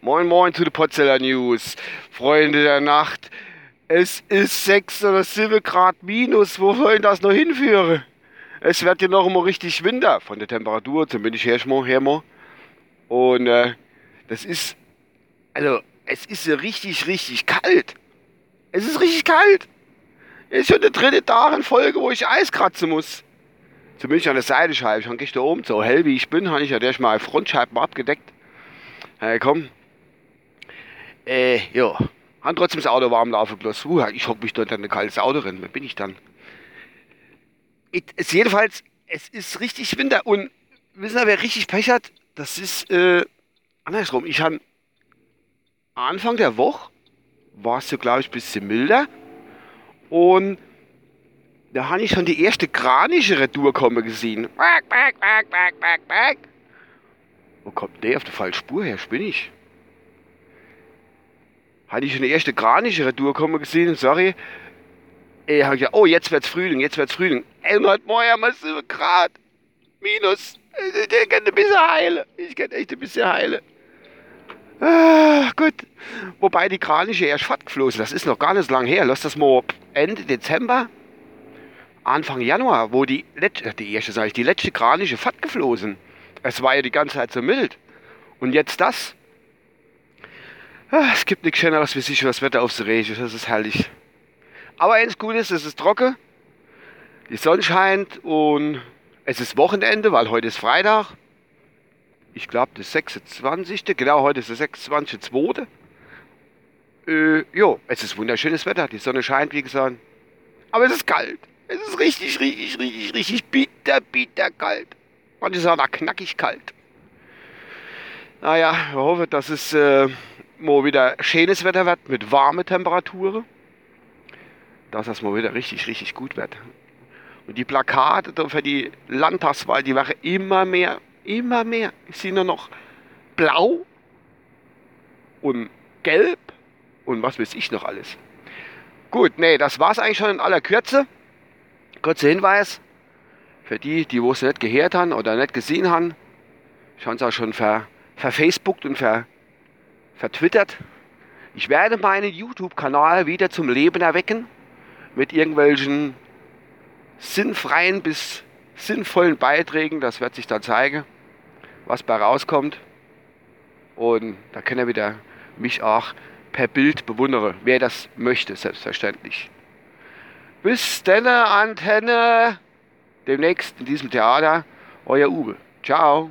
Moin, moin zu den Potzeller News. Freunde der Nacht. Es ist 6 oder 7 Grad minus. Wo soll ich das noch hinführen? Es wird ja noch immer richtig Winter von der Temperatur, zumindest hermal, hermal. Und äh, das ist, also, es ist richtig, richtig kalt. Es ist richtig kalt. Es ist schon der dritte Tag in Folge, wo ich Eis kratzen muss. Zumindest an der Seitenscheibe. Ich habe gestern oben, so hell wie ich bin, habe ich ja der mal Frontscheiben abgedeckt. Hey, komm. Äh, ja. Haben trotzdem das Auto warm laufen gelassen. Uh, ich hocke mich dort in ein kaltes Auto rein. Wer bin ich dann? Es, jedenfalls, es ist richtig Winter. Und wissen Sie, wer richtig Pech hat? Das ist, äh, andersrum. Ich habe Anfang der Woche war es so, glaube ich, ein bisschen milder. Und da habe ich schon die erste kranische Retour kommen gesehen. Back, back, back, back, back, back. Wo kommt der auf der falschen Spur her? Spinne ich? Hatte ich schon die erste kranische Retour gesehen, sorry. Ich habe gesagt, oh, jetzt wird's Frühling, jetzt wird's Frühling. Ey, heute Morgen mal 7 Grad. Minus. Der kann ein bisschen heilen. Ich kann echt ein bisschen heilen. Ah, gut. Wobei die Kranische erst fortgeflossen, das ist noch gar nicht so lange her. Lass das mal Ende Dezember, Anfang Januar, wo die letzte, die erste, sage ich, die letzte Kranische fortgeflossen. Es war ja die ganze Zeit so mild. Und jetzt das. Ah, es gibt nichts Schöneres wie sich das Wetter aufs Regen. Das ist herrlich. Aber eins gut ist, es ist trocken. Die Sonne scheint und es ist Wochenende, weil heute ist Freitag ich glaube, das 26. Genau, heute ist der 26.2. Äh, jo, es ist wunderschönes Wetter. Die Sonne scheint, wie gesagt. Aber es ist kalt. Es ist richtig, richtig, richtig, richtig bitter, bitter kalt. Ist auch noch knackig kalt. Naja, ich hoffe, dass es äh, mal wieder schönes Wetter wird mit warmen Temperaturen. Dass das mal wieder richtig, richtig gut wird. Und die Plakate für die Landtagswahl, die werden immer mehr immer mehr. Ich sehe nur noch blau und gelb und was weiß ich noch alles. Gut, nee, das war es eigentlich schon in aller Kürze. Kurzer Hinweis für die, die es nicht gehört haben oder nicht gesehen haben. Ich habe es auch schon ver, verfacebookt und ver, vertwittert. Ich werde meinen YouTube-Kanal wieder zum Leben erwecken mit irgendwelchen sinnfreien bis sinnvollen Beiträgen. Das wird sich dann zeigen was bei rauskommt. Und da kann er wieder mich auch per Bild bewundern, wer das möchte, selbstverständlich. Bis dann, Antenne, demnächst in diesem Theater, euer Uwe. Ciao.